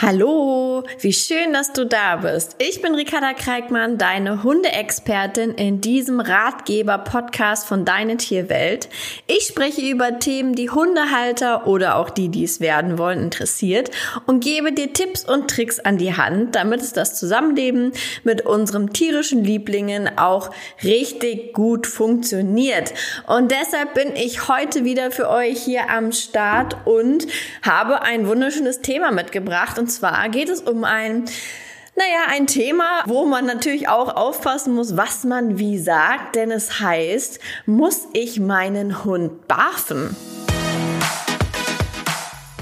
Hallo, wie schön, dass du da bist. Ich bin Ricarda Kreikmann, deine Hundeexpertin in diesem Ratgeber-Podcast von Deine Tierwelt. Ich spreche über Themen, die Hundehalter oder auch die, die es werden wollen, interessiert und gebe dir Tipps und Tricks an die Hand, damit es das Zusammenleben mit unserem tierischen Lieblingen auch richtig gut funktioniert. Und deshalb bin ich heute wieder für euch hier am Start und habe ein wunderschönes Thema mitgebracht und zwar geht es um ein naja, ein Thema, wo man natürlich auch aufpassen muss, was man wie sagt, denn es heißt, muss ich meinen Hund barfen?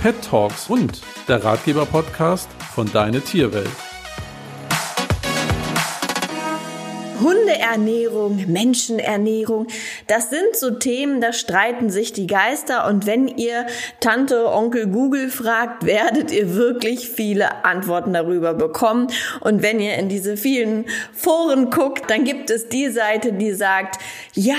Pet Talks und der Ratgeber-Podcast von Deine Tierwelt. Hundeernährung, Menschenernährung, das sind so Themen, da streiten sich die Geister und wenn ihr Tante, Onkel Google fragt, werdet ihr wirklich viele Antworten darüber bekommen und wenn ihr in diese vielen Foren guckt, dann gibt es die Seite, die sagt, ja,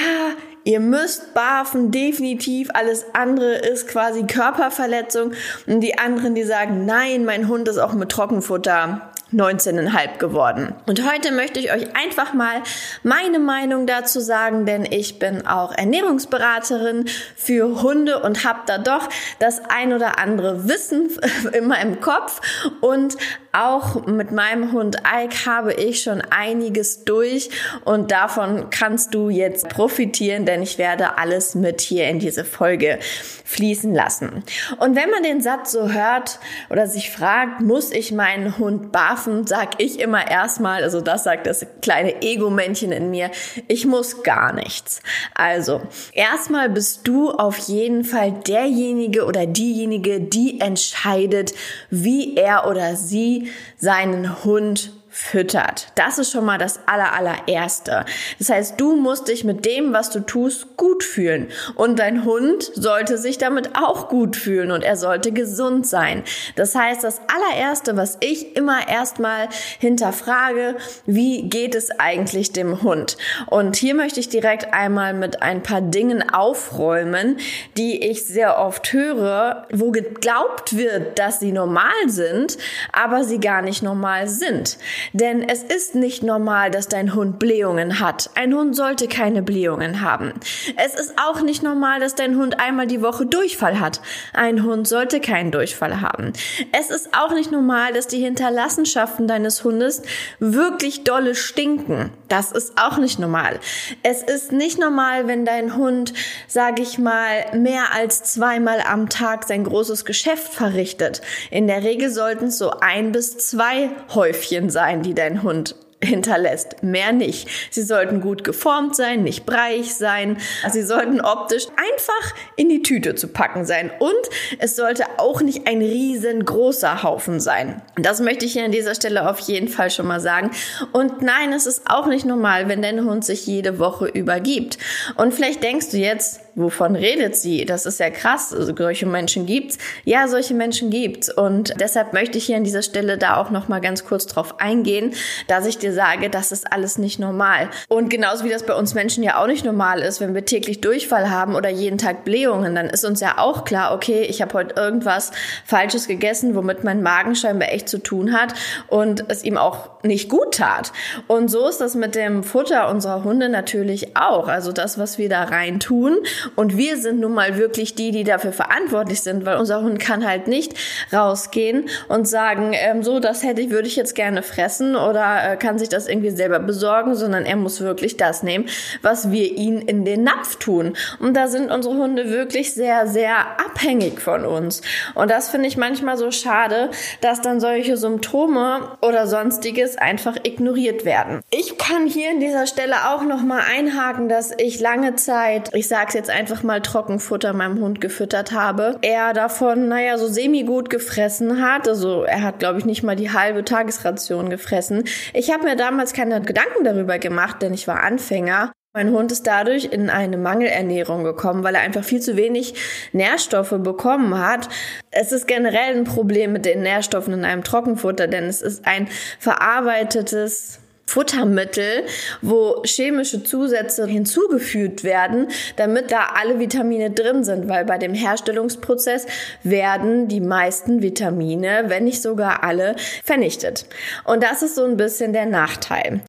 Ihr müsst barfen, definitiv. Alles andere ist quasi Körperverletzung. Und die anderen, die sagen, nein, mein Hund ist auch mit Trockenfutter 19,5 geworden. Und heute möchte ich euch einfach mal meine Meinung dazu sagen, denn ich bin auch Ernährungsberaterin für Hunde und habe da doch das ein oder andere Wissen in meinem Kopf und auch mit meinem Hund Ike habe ich schon einiges durch und davon kannst du jetzt profitieren, denn ich werde alles mit hier in diese Folge fließen lassen. Und wenn man den Satz so hört oder sich fragt, muss ich meinen Hund barfen, sag ich immer erstmal, also das sagt das kleine Ego-Männchen in mir, ich muss gar nichts. Also, erstmal bist du auf jeden Fall derjenige oder diejenige, die entscheidet, wie er oder sie seinen Hund füttert. Das ist schon mal das aller, allererste. Das heißt, du musst dich mit dem, was du tust, gut fühlen. Und dein Hund sollte sich damit auch gut fühlen und er sollte gesund sein. Das heißt, das allererste, was ich immer erstmal hinterfrage, wie geht es eigentlich dem Hund? Und hier möchte ich direkt einmal mit ein paar Dingen aufräumen, die ich sehr oft höre, wo geglaubt wird, dass sie normal sind, aber sie gar nicht normal sind. Denn es ist nicht normal, dass dein Hund Blähungen hat. Ein Hund sollte keine Blähungen haben. Es ist auch nicht normal, dass dein Hund einmal die Woche Durchfall hat. Ein Hund sollte keinen Durchfall haben. Es ist auch nicht normal, dass die Hinterlassenschaften deines Hundes wirklich dolle stinken. Das ist auch nicht normal. Es ist nicht normal, wenn dein Hund, sage ich mal, mehr als zweimal am Tag sein großes Geschäft verrichtet. In der Regel sollten es so ein bis zwei Häufchen sein die dein Hund hinterlässt. Mehr nicht. Sie sollten gut geformt sein, nicht breich sein. Sie sollten optisch einfach in die Tüte zu packen sein. Und es sollte auch nicht ein riesengroßer Haufen sein. Das möchte ich hier an dieser Stelle auf jeden Fall schon mal sagen. Und nein, es ist auch nicht normal, wenn dein Hund sich jede Woche übergibt. Und vielleicht denkst du jetzt, wovon redet sie? Das ist ja krass. Also, solche Menschen gibt's. Ja, solche Menschen gibt's. Und deshalb möchte ich hier an dieser Stelle da auch noch mal ganz kurz drauf eingehen, dass ich dir dir sage, das ist alles nicht normal. Und genauso wie das bei uns Menschen ja auch nicht normal ist, wenn wir täglich Durchfall haben oder jeden Tag Blähungen, dann ist uns ja auch klar, okay, ich habe heute irgendwas Falsches gegessen, womit mein Magen scheinbar echt zu tun hat und es ihm auch nicht gut tat. Und so ist das mit dem Futter unserer Hunde natürlich auch. Also das, was wir da rein tun. Und wir sind nun mal wirklich die, die dafür verantwortlich sind, weil unser Hund kann halt nicht rausgehen und sagen, ähm, so, das hätte ich, würde ich jetzt gerne fressen oder äh, kann kann sich das irgendwie selber besorgen, sondern er muss wirklich das nehmen, was wir ihn in den Napf tun. Und da sind unsere Hunde wirklich sehr, sehr abhängig von uns. Und das finde ich manchmal so schade, dass dann solche Symptome oder sonstiges einfach ignoriert werden. Ich kann hier an dieser Stelle auch noch mal einhaken, dass ich lange Zeit, ich sage es jetzt einfach mal Trockenfutter meinem Hund gefüttert habe. Er davon, naja, so semi gut gefressen hat. Also er hat, glaube ich, nicht mal die halbe Tagesration gefressen. Ich habe mir damals keine Gedanken darüber gemacht, denn ich war Anfänger. Mein Hund ist dadurch in eine Mangelernährung gekommen, weil er einfach viel zu wenig Nährstoffe bekommen hat. Es ist generell ein Problem mit den Nährstoffen in einem Trockenfutter, denn es ist ein verarbeitetes Futtermittel, wo chemische Zusätze hinzugefügt werden, damit da alle Vitamine drin sind, weil bei dem Herstellungsprozess werden die meisten Vitamine, wenn nicht sogar alle, vernichtet. Und das ist so ein bisschen der Nachteil.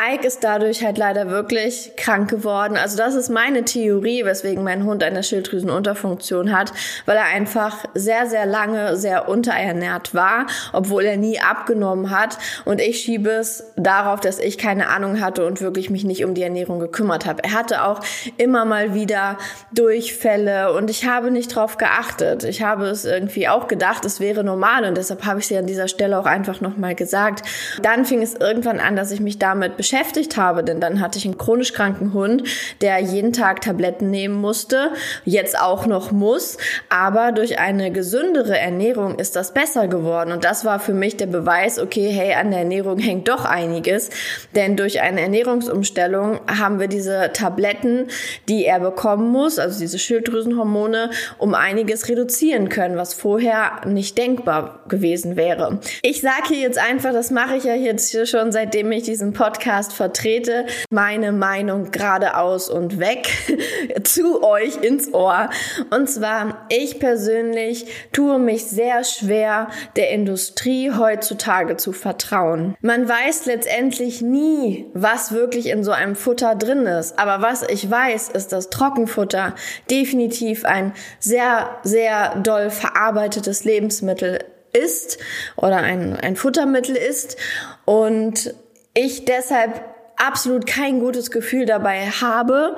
Ike ist dadurch halt leider wirklich krank geworden. Also das ist meine Theorie, weswegen mein Hund eine Schilddrüsenunterfunktion hat, weil er einfach sehr, sehr lange sehr unterernährt war, obwohl er nie abgenommen hat. Und ich schiebe es darauf, dass ich keine Ahnung hatte und wirklich mich nicht um die Ernährung gekümmert habe. Er hatte auch immer mal wieder Durchfälle und ich habe nicht drauf geachtet. Ich habe es irgendwie auch gedacht, es wäre normal und deshalb habe ich sie an dieser Stelle auch einfach nochmal gesagt. Dann fing es irgendwann an, dass ich mich damit beschäftigte beschäftigt habe, denn dann hatte ich einen chronisch kranken Hund, der jeden Tag Tabletten nehmen musste, jetzt auch noch muss, aber durch eine gesündere Ernährung ist das besser geworden. Und das war für mich der Beweis, okay, hey, an der Ernährung hängt doch einiges, denn durch eine Ernährungsumstellung haben wir diese Tabletten, die er bekommen muss, also diese Schilddrüsenhormone, um einiges reduzieren können, was vorher nicht denkbar gewesen wäre. Ich sage hier jetzt einfach, das mache ich ja jetzt schon seitdem ich diesen Podcast Podcast vertrete meine Meinung geradeaus und weg zu euch ins Ohr. Und zwar, ich persönlich tue mich sehr schwer, der Industrie heutzutage zu vertrauen. Man weiß letztendlich nie, was wirklich in so einem Futter drin ist. Aber was ich weiß, ist, dass Trockenfutter definitiv ein sehr, sehr doll verarbeitetes Lebensmittel ist oder ein, ein Futtermittel ist. Und ich deshalb absolut kein gutes Gefühl dabei habe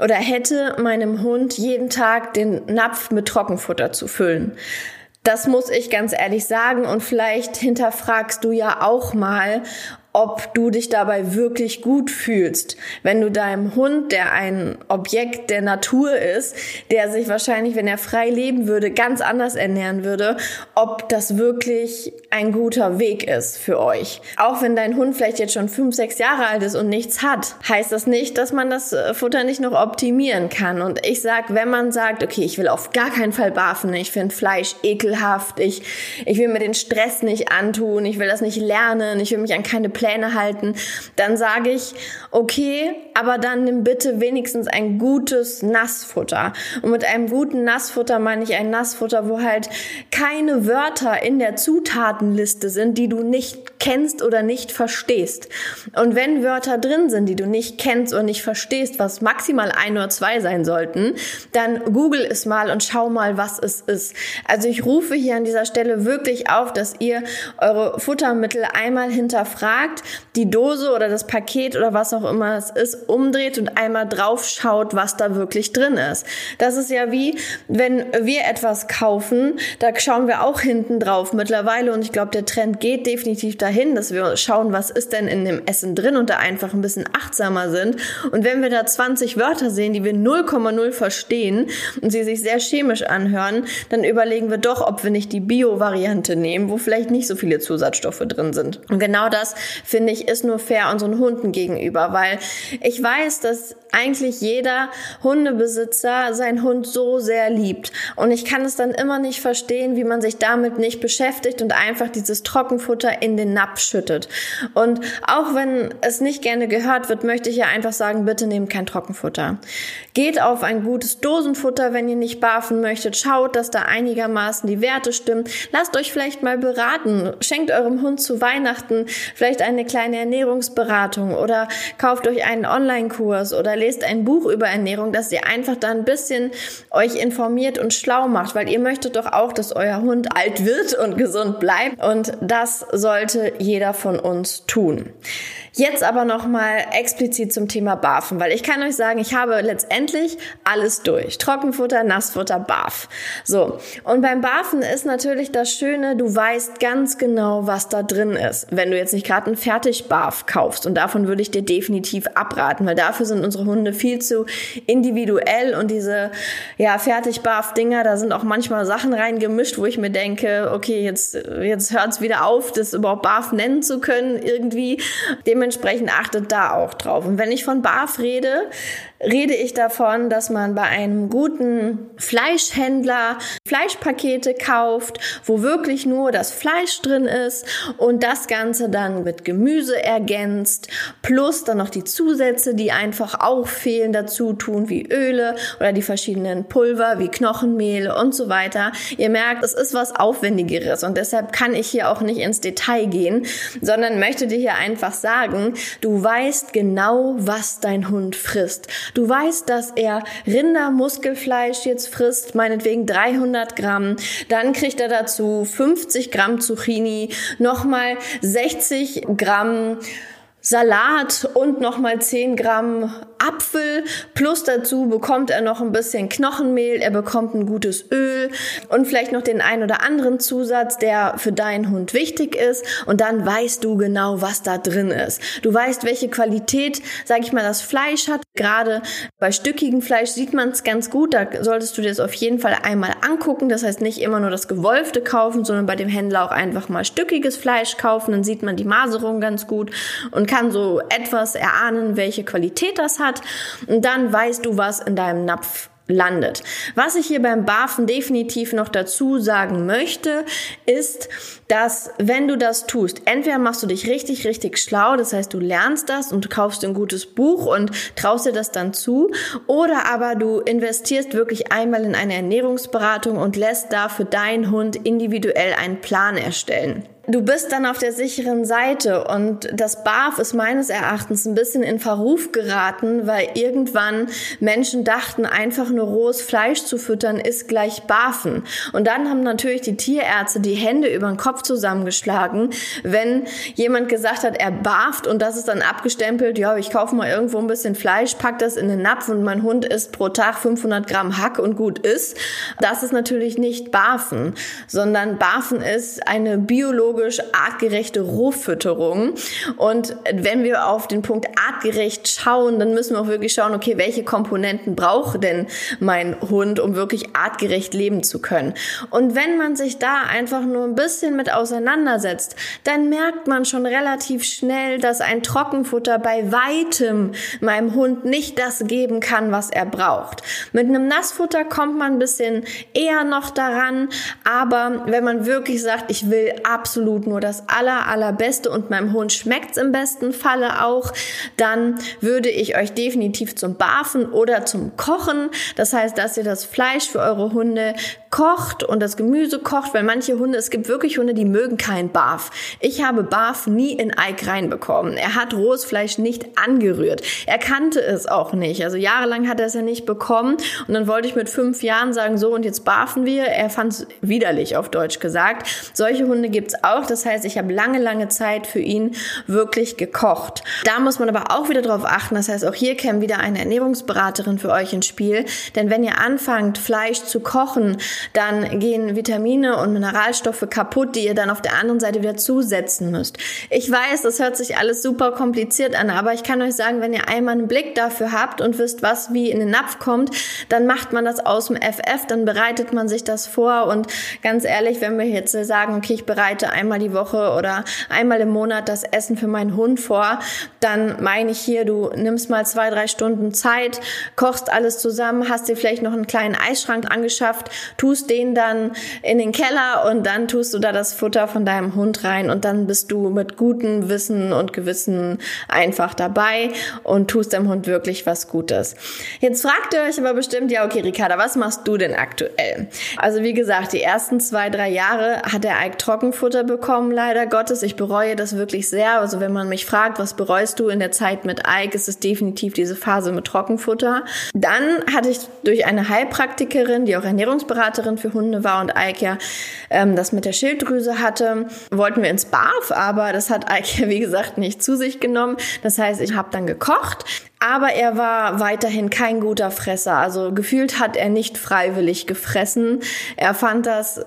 oder hätte, meinem Hund jeden Tag den Napf mit Trockenfutter zu füllen. Das muss ich ganz ehrlich sagen und vielleicht hinterfragst du ja auch mal, ob du dich dabei wirklich gut fühlst. Wenn du deinem Hund, der ein Objekt der Natur ist, der sich wahrscheinlich, wenn er frei leben würde, ganz anders ernähren würde, ob das wirklich ein guter Weg ist für euch. Auch wenn dein Hund vielleicht jetzt schon fünf, sechs Jahre alt ist und nichts hat, heißt das nicht, dass man das äh, Futter nicht noch optimieren kann. Und ich sag, wenn man sagt, okay, ich will auf gar keinen Fall barfen, ich finde Fleisch ekelhaft, ich, ich will mir den Stress nicht antun, ich will das nicht lernen, ich will mich an keine Pläne Pläne halten, dann sage ich, okay, aber dann nimm bitte wenigstens ein gutes Nassfutter. Und mit einem guten Nassfutter meine ich ein Nassfutter, wo halt keine Wörter in der Zutatenliste sind, die du nicht kennst oder nicht verstehst. Und wenn Wörter drin sind, die du nicht kennst oder nicht verstehst, was maximal ein oder zwei sein sollten, dann google es mal und schau mal, was es ist. Also ich rufe hier an dieser Stelle wirklich auf, dass ihr eure Futtermittel einmal hinterfragt, packt, die Dose oder das Paket oder was auch immer es ist, umdreht und einmal drauf schaut, was da wirklich drin ist. Das ist ja wie, wenn wir etwas kaufen, da schauen wir auch hinten drauf mittlerweile und ich glaube, der Trend geht definitiv dahin, dass wir schauen, was ist denn in dem Essen drin und da einfach ein bisschen achtsamer sind. Und wenn wir da 20 Wörter sehen, die wir 0,0 verstehen und sie sich sehr chemisch anhören, dann überlegen wir doch, ob wir nicht die Bio-Variante nehmen, wo vielleicht nicht so viele Zusatzstoffe drin sind. Und genau das finde ich, ist nur fair unseren Hunden gegenüber, weil ich weiß, dass eigentlich jeder Hundebesitzer seinen Hund so sehr liebt. Und ich kann es dann immer nicht verstehen, wie man sich damit nicht beschäftigt und einfach dieses Trockenfutter in den Napf schüttet. Und auch wenn es nicht gerne gehört wird, möchte ich ja einfach sagen, bitte nehmt kein Trockenfutter. Geht auf ein gutes Dosenfutter, wenn ihr nicht barfen möchtet. Schaut, dass da einigermaßen die Werte stimmen. Lasst euch vielleicht mal beraten. Schenkt eurem Hund zu Weihnachten vielleicht eine kleine Ernährungsberatung oder kauft euch einen Online-Kurs oder lest ein Buch über Ernährung, dass ihr einfach da ein bisschen euch informiert und schlau macht, weil ihr möchtet doch auch, dass euer Hund alt wird und gesund bleibt und das sollte jeder von uns tun. Jetzt aber noch mal explizit zum Thema Barfen, weil ich kann euch sagen, ich habe letztendlich alles durch. Trockenfutter, Nassfutter, Barf. So. Und beim Barfen ist natürlich das Schöne, du weißt ganz genau, was da drin ist. Wenn du jetzt nicht gerade einen Fertigbarf kaufst. Und davon würde ich dir definitiv abraten, weil dafür sind unsere Hunde viel zu individuell und diese, ja, Fertigbarf-Dinger, da sind auch manchmal Sachen reingemischt, wo ich mir denke, okay, jetzt, jetzt hört's wieder auf, das überhaupt Barf nennen zu können irgendwie. Dementsprechend achtet da auch drauf. Und wenn ich von BAF rede, rede ich davon, dass man bei einem guten Fleischhändler Fleischpakete kauft, wo wirklich nur das Fleisch drin ist und das Ganze dann mit Gemüse ergänzt, plus dann noch die Zusätze, die einfach auch fehlen, dazu tun, wie Öle oder die verschiedenen Pulver, wie Knochenmehl und so weiter. Ihr merkt, es ist was Aufwendigeres und deshalb kann ich hier auch nicht ins Detail gehen, sondern möchte dir hier einfach sagen, du weißt genau, was dein Hund frisst. Du weißt, dass er Rindermuskelfleisch jetzt frisst, meinetwegen 300 Gramm. Dann kriegt er dazu 50 Gramm Zucchini, nochmal 60 Gramm Salat und nochmal 10 Gramm Apfel. Plus dazu bekommt er noch ein bisschen Knochenmehl, er bekommt ein gutes Öl und vielleicht noch den ein oder anderen Zusatz, der für deinen Hund wichtig ist. Und dann weißt du genau, was da drin ist. Du weißt, welche Qualität, sag ich mal, das Fleisch hat. Gerade bei stückigem Fleisch sieht man es ganz gut. Da solltest du dir das auf jeden Fall einmal angucken. Das heißt nicht immer nur das Gewolfte kaufen, sondern bei dem Händler auch einfach mal stückiges Fleisch kaufen. Dann sieht man die Maserung ganz gut und kann so etwas erahnen, welche Qualität das hat. Und dann weißt du, was in deinem Napf landet. Was ich hier beim Barfen definitiv noch dazu sagen möchte, ist, dass wenn du das tust, entweder machst du dich richtig, richtig schlau, das heißt, du lernst das und kaufst ein gutes Buch und traust dir das dann zu, oder aber du investierst wirklich einmal in eine Ernährungsberatung und lässt da für deinen Hund individuell einen Plan erstellen du bist dann auf der sicheren Seite und das BAF ist meines Erachtens ein bisschen in Verruf geraten, weil irgendwann Menschen dachten, einfach nur rohes Fleisch zu füttern ist gleich BAFen. Und dann haben natürlich die Tierärzte die Hände über den Kopf zusammengeschlagen, wenn jemand gesagt hat, er barft und das ist dann abgestempelt, ja, ich kaufe mal irgendwo ein bisschen Fleisch, pack das in den Napf und mein Hund isst pro Tag 500 Gramm Hack und gut ist. Das ist natürlich nicht BAFen, sondern BAFen ist eine biologische ökologisch artgerechte Rohfütterung. Und wenn wir auf den Punkt artgerecht schauen, dann müssen wir auch wirklich schauen, okay, welche Komponenten braucht denn mein Hund, um wirklich artgerecht leben zu können? Und wenn man sich da einfach nur ein bisschen mit auseinandersetzt, dann merkt man schon relativ schnell, dass ein Trockenfutter bei weitem meinem Hund nicht das geben kann, was er braucht. Mit einem Nassfutter kommt man ein bisschen eher noch daran, aber wenn man wirklich sagt, ich will absolut absolut nur das aller, allerbeste und meinem Hund schmeckt's im besten Falle auch, dann würde ich euch definitiv zum Barfen oder zum Kochen, das heißt, dass ihr das Fleisch für eure Hunde kocht und das Gemüse kocht, weil manche Hunde, es gibt wirklich Hunde, die mögen keinen Barf. Ich habe Barf nie in Ike reinbekommen. Er hat rohes Fleisch nicht angerührt. Er kannte es auch nicht. Also jahrelang hat er es ja nicht bekommen. Und dann wollte ich mit fünf Jahren sagen, so und jetzt barfen wir. Er fand es widerlich, auf Deutsch gesagt. Solche Hunde gibt's auch. Das heißt, ich habe lange, lange Zeit für ihn wirklich gekocht. Da muss man aber auch wieder drauf achten. Das heißt, auch hier käme wieder eine Ernährungsberaterin für euch ins Spiel. Denn wenn ihr anfangt, Fleisch zu kochen, dann gehen Vitamine und Mineralstoffe kaputt, die ihr dann auf der anderen Seite wieder zusetzen müsst. Ich weiß, das hört sich alles super kompliziert an, aber ich kann euch sagen, wenn ihr einmal einen Blick dafür habt und wisst, was wie in den Napf kommt, dann macht man das aus dem FF, dann bereitet man sich das vor und ganz ehrlich, wenn wir jetzt sagen, okay, ich bereite einmal die Woche oder einmal im Monat das Essen für meinen Hund vor, dann meine ich hier, du nimmst mal zwei, drei Stunden Zeit, kochst alles zusammen, hast dir vielleicht noch einen kleinen Eisschrank angeschafft, tust den dann in den Keller und dann tust du da das Futter von deinem Hund rein und dann bist du mit gutem Wissen und Gewissen einfach dabei und tust deinem Hund wirklich was Gutes. Jetzt fragt ihr euch aber bestimmt, ja, okay, Ricarda, was machst du denn aktuell? Also wie gesagt, die ersten zwei, drei Jahre hat der Ike Trockenfutter bekommen, leider Gottes. Ich bereue das wirklich sehr. Also wenn man mich fragt, was bereust du in der Zeit mit Ike, ist es definitiv diese Phase mit Trockenfutter. Dann hatte ich durch eine Heilpraktikerin, die auch Ernährungsberaterin Beraterin für Hunde war und Ike ja ähm, das mit der Schilddrüse hatte, wollten wir ins BAF, aber das hat Ike ja wie gesagt nicht zu sich genommen. Das heißt, ich habe dann gekocht. Aber er war weiterhin kein guter Fresser. Also gefühlt hat er nicht freiwillig gefressen. Er fand das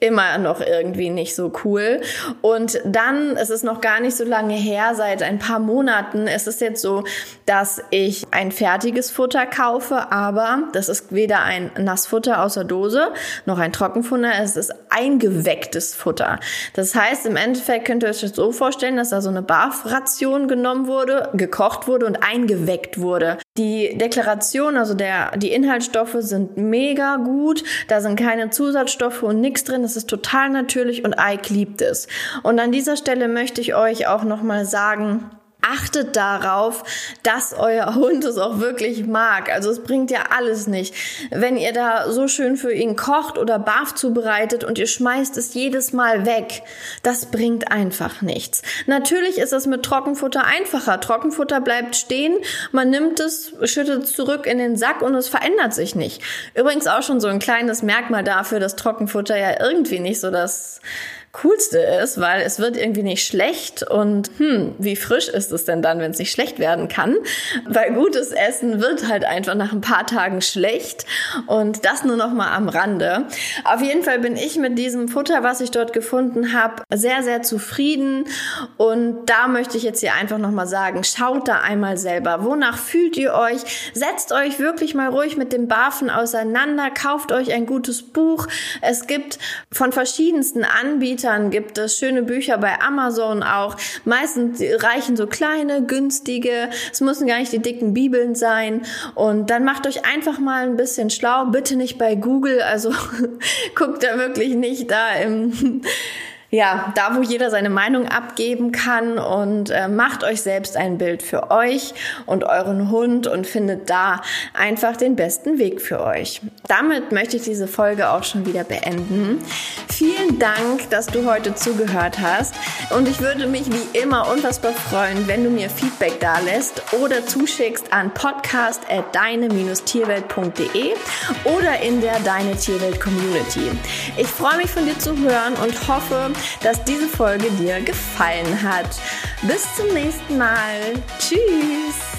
immer noch irgendwie nicht so cool. Und dann, es ist noch gar nicht so lange her, seit ein paar Monaten, es ist jetzt so, dass ich ein fertiges Futter kaufe, aber das ist weder ein Nassfutter aus der Dose noch ein Trockenfutter, es ist eingewecktes Futter. Das heißt, im Endeffekt könnt ihr euch das so vorstellen, dass da so eine Barf-Ration genommen wurde, gekocht wurde und eingeweckt wurde. Die Deklaration, also der, die Inhaltsstoffe sind mega gut. Da sind keine Zusatzstoffe und nichts drin. Das ist total natürlich und Ike liebt es. Und an dieser Stelle möchte ich euch auch nochmal sagen, achtet darauf, dass euer Hund es auch wirklich mag. Also es bringt ja alles nicht. Wenn ihr da so schön für ihn kocht oder Barf zubereitet und ihr schmeißt es jedes Mal weg, das bringt einfach nichts. Natürlich ist es mit Trockenfutter einfacher. Trockenfutter bleibt stehen, man nimmt es, schüttet es zurück in den Sack und es verändert sich nicht. Übrigens auch schon so ein kleines Merkmal dafür, dass Trockenfutter ja irgendwie nicht so das Coolste ist, weil es wird irgendwie nicht schlecht und hm, wie frisch ist es denn dann, wenn es nicht schlecht werden kann? Weil gutes Essen wird halt einfach nach ein paar Tagen schlecht und das nur noch mal am Rande. Auf jeden Fall bin ich mit diesem Futter, was ich dort gefunden habe, sehr sehr zufrieden und da möchte ich jetzt hier einfach noch mal sagen, schaut da einmal selber, wonach fühlt ihr euch? Setzt euch wirklich mal ruhig mit dem Barfen auseinander, kauft euch ein gutes Buch. Es gibt von verschiedensten Anbietern Eltern gibt es schöne Bücher bei Amazon auch. Meistens reichen so kleine, günstige. Es müssen gar nicht die dicken Bibeln sein. Und dann macht euch einfach mal ein bisschen schlau. Bitte nicht bei Google. Also guckt da wirklich nicht da im ja, da wo jeder seine Meinung abgeben kann und äh, macht euch selbst ein Bild für euch und euren Hund und findet da einfach den besten Weg für euch. Damit möchte ich diese Folge auch schon wieder beenden. Vielen Dank, dass du heute zugehört hast und ich würde mich wie immer unfassbar freuen, wenn du mir Feedback da lässt oder zuschickst an podcast@deine-tierwelt.de oder in der Deine Tierwelt Community. Ich freue mich von dir zu hören und hoffe, dass diese Folge dir gefallen hat. Bis zum nächsten Mal. Tschüss.